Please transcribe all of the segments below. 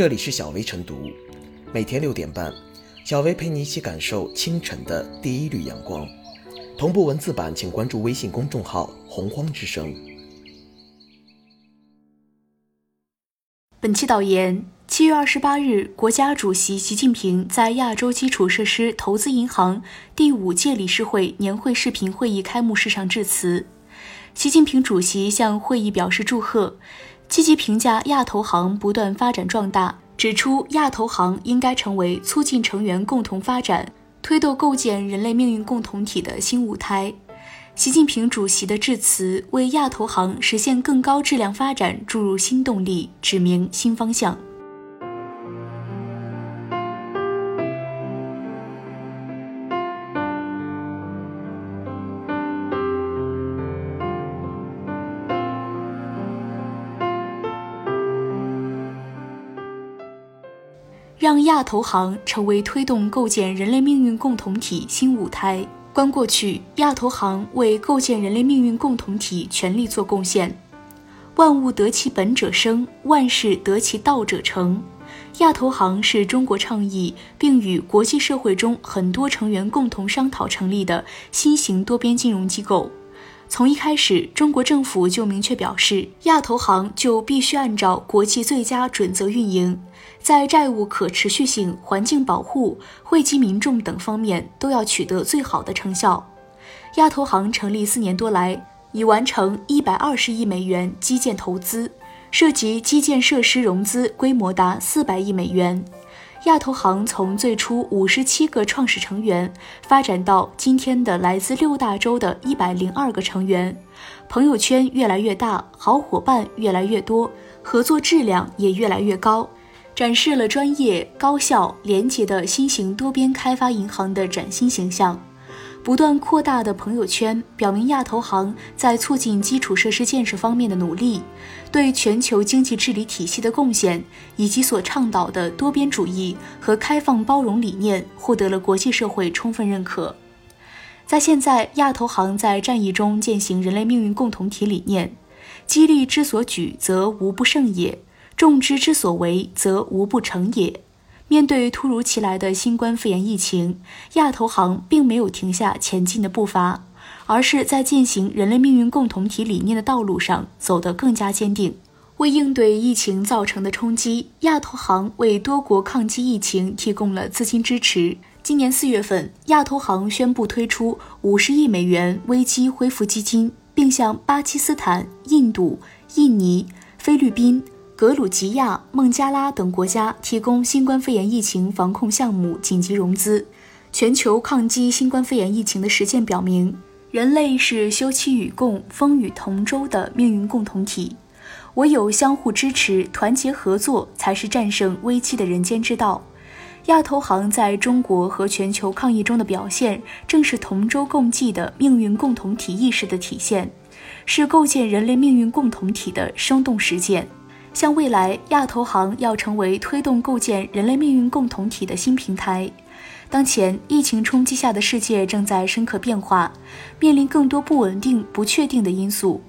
这里是小薇晨读，每天六点半，小薇陪你一起感受清晨的第一缕阳光。同步文字版，请关注微信公众号“洪荒之声”。本期导言：七月二十八日，国家主席习近平在亚洲基础设施投资银行第五届理事会年会视频会议开幕式上致辞。习近平主席向会议表示祝贺。积极评价亚投行不断发展壮大，指出亚投行应该成为促进成员共同发展、推动构建人类命运共同体的新舞台。习近平主席的致辞为亚投行实现更高质量发展注入新动力，指明新方向。让亚投行成为推动构建人类命运共同体新舞台。观过去，亚投行为构建人类命运共同体全力做贡献。万物得其本者生，万事得其道者成。亚投行是中国倡议并与国际社会中很多成员共同商讨成立的新型多边金融机构。从一开始，中国政府就明确表示，亚投行就必须按照国际最佳准则运营，在债务可持续性、环境保护、惠及民众等方面都要取得最好的成效。亚投行成立四年多来，已完成一百二十亿美元基建投资，涉及基建设施融资规模达四百亿美元。亚投行从最初五十七个创始成员发展到今天的来自六大洲的一百零二个成员，朋友圈越来越大，好伙伴越来越多，合作质量也越来越高，展示了专业、高效、廉洁的新型多边开发银行的崭新形象。不断扩大的朋友圈，表明亚投行在促进基础设施建设方面的努力，对全球经济治理体系的贡献，以及所倡导的多边主义和开放包容理念，获得了国际社会充分认可。在现在，亚投行在战役中践行人类命运共同体理念，激励之所举，则无不胜也；众之之所为，则无不成也。面对突如其来的新冠肺炎疫情，亚投行并没有停下前进的步伐，而是在践行人类命运共同体理念的道路上走得更加坚定。为应对疫情造成的冲击，亚投行为多国抗击疫情提供了资金支持。今年四月份，亚投行宣布推出五十亿美元危机恢复基金，并向巴基斯坦、印度、印尼、菲律宾。格鲁吉亚、孟加拉等国家提供新冠肺炎疫情防控项目紧急融资。全球抗击新冠肺炎疫情的实践表明，人类是休戚与共、风雨同舟的命运共同体。唯有相互支持、团结合作，才是战胜危机的人间之道。亚投行在中国和全球抗疫中的表现，正是同舟共济的命运共同体意识的体现，是构建人类命运共同体的生动实践。向未来，亚投行要成为推动构建人类命运共同体的新平台。当前疫情冲击下的世界正在深刻变化，面临更多不稳定、不确定的因素。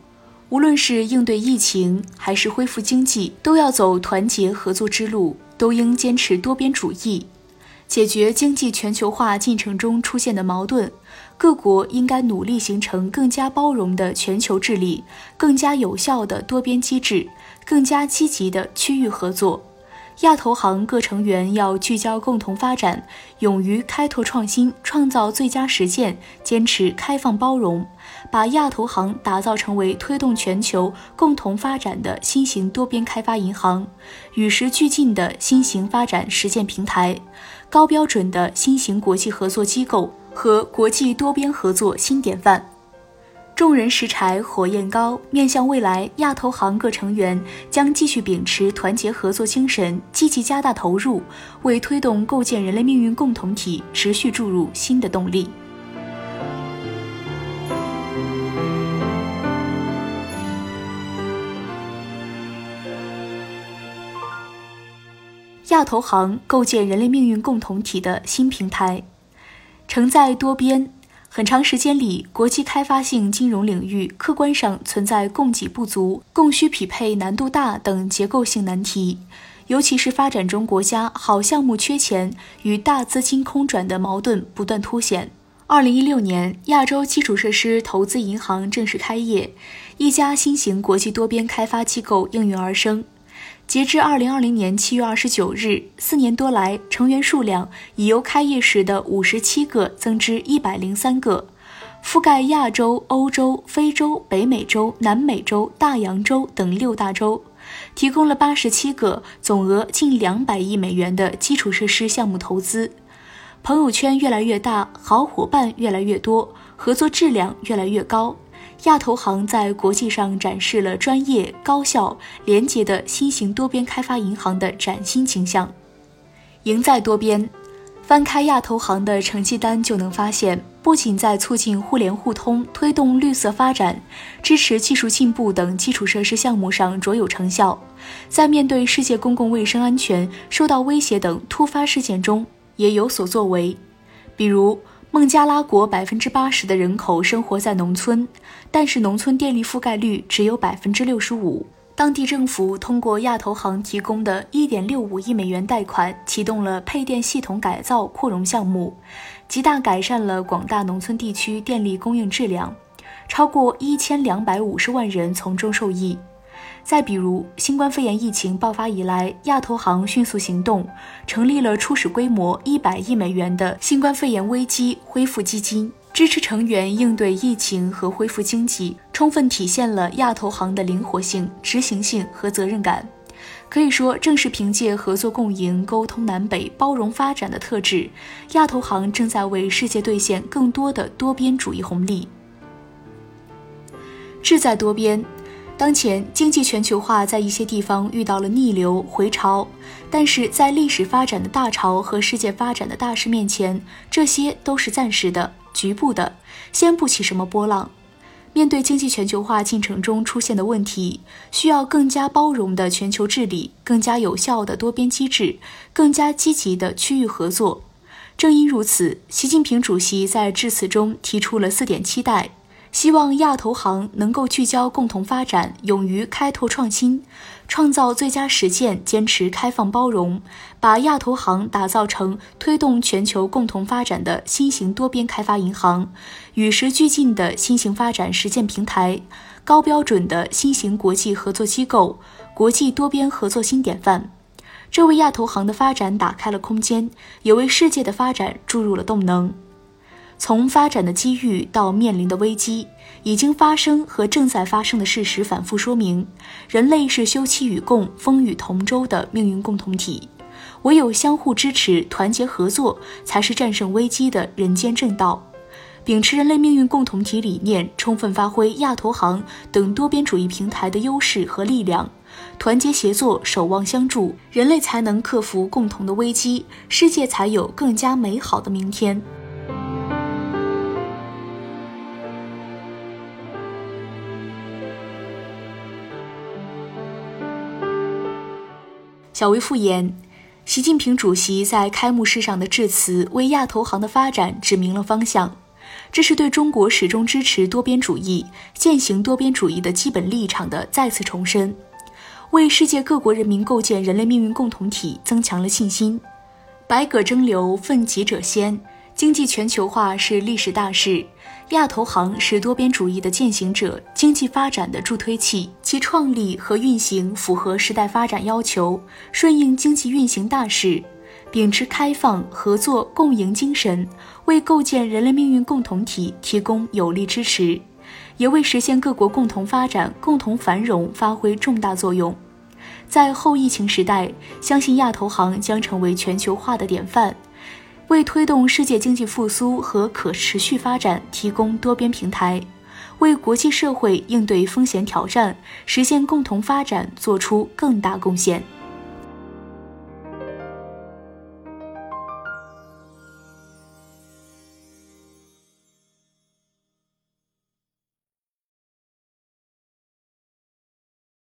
无论是应对疫情，还是恢复经济，都要走团结合作之路，都应坚持多边主义，解决经济全球化进程中出现的矛盾。各国应该努力形成更加包容的全球治理，更加有效的多边机制。更加积极的区域合作，亚投行各成员要聚焦共同发展，勇于开拓创新，创造最佳实践，坚持开放包容，把亚投行打造成为推动全球共同发展的新型多边开发银行，与时俱进的新型发展实践平台，高标准的新型国际合作机构和国际多边合作新典范。众人拾柴火焰高，面向未来，亚投行各成员将继续秉持团结合作精神，积极加大投入，为推动构建人类命运共同体持续注入新的动力。亚投行构建人类命运共同体的新平台，承载多边。很长时间里，国际开发性金融领域客观上存在供给不足、供需匹配难度大等结构性难题。尤其是发展中国家好项目缺钱与大资金空转的矛盾不断凸显。二零一六年，亚洲基础设施投资银行正式开业，一家新型国际多边开发机构应运而生。截至二零二零年七月二十九日，四年多来，成员数量已由开业时的五十七个增至一百零三个。覆盖亚洲、欧洲、非洲、北美洲、南美洲、大洋洲等六大洲，提供了八十七个总额近两百亿美元的基础设施项目投资。朋友圈越来越大，好伙伴越来越多，合作质量越来越高。亚投行在国际上展示了专业、高效、廉洁的新型多边开发银行的崭新形象。赢在多边。翻开亚投行的成绩单，就能发现，不仅在促进互联互通、推动绿色发展、支持技术进步等基础设施项目上卓有成效，在面对世界公共卫生安全受到威胁等突发事件中也有所作为。比如，孟加拉国百分之八十的人口生活在农村，但是农村电力覆盖率只有百分之六十五。当地政府通过亚投行提供的1.65亿美元贷款，启动了配电系统改造扩容项目，极大改善了广大农村地区电力供应质量，超过1250万人从中受益。再比如，新冠肺炎疫情爆发以来，亚投行迅速行动，成立了初始规模100亿美元的新冠肺炎危机恢复基金。支持成员应对疫情和恢复经济，充分体现了亚投行的灵活性、执行性和责任感。可以说，正是凭借合作共赢、沟通南北、包容发展的特质，亚投行正在为世界兑现更多的多边主义红利。志在多边。当前经济全球化在一些地方遇到了逆流回潮，但是在历史发展的大潮和世界发展的大势面前，这些都是暂时的、局部的，掀不起什么波浪。面对经济全球化进程中出现的问题，需要更加包容的全球治理，更加有效的多边机制，更加积极的区域合作。正因如此，习近平主席在致辞中提出了四点期待。希望亚投行能够聚焦共同发展，勇于开拓创新，创造最佳实践，坚持开放包容，把亚投行打造成推动全球共同发展的新型多边开发银行，与时俱进的新型发展实践平台，高标准的新型国际合作机构，国际多边合作新典范。这为亚投行的发展打开了空间，也为世界的发展注入了动能。从发展的机遇到面临的危机，已经发生和正在发生的事实反复说明，人类是休戚与共、风雨同舟的命运共同体。唯有相互支持、团结合作，才是战胜危机的人间正道。秉持人类命运共同体理念，充分发挥亚投行等多边主义平台的优势和力量，团结协作、守望相助，人类才能克服共同的危机，世界才有更加美好的明天。小维复言，习近平主席在开幕式上的致辞为亚投行的发展指明了方向，这是对中国始终支持多边主义、践行多边主义的基本立场的再次重申，为世界各国人民构建人类命运共同体增强了信心。百舸争流，奋楫者先。经济全球化是历史大势，亚投行是多边主义的践行者，经济发展的助推器。其创立和运行符合时代发展要求，顺应经济运行大势，秉持开放、合作、共赢精神，为构建人类命运共同体提供有力支持，也为实现各国共同发展、共同繁荣发挥重大作用。在后疫情时代，相信亚投行将成为全球化的典范。为推动世界经济复苏和可持续发展提供多边平台，为国际社会应对风险挑战、实现共同发展做出更大贡献。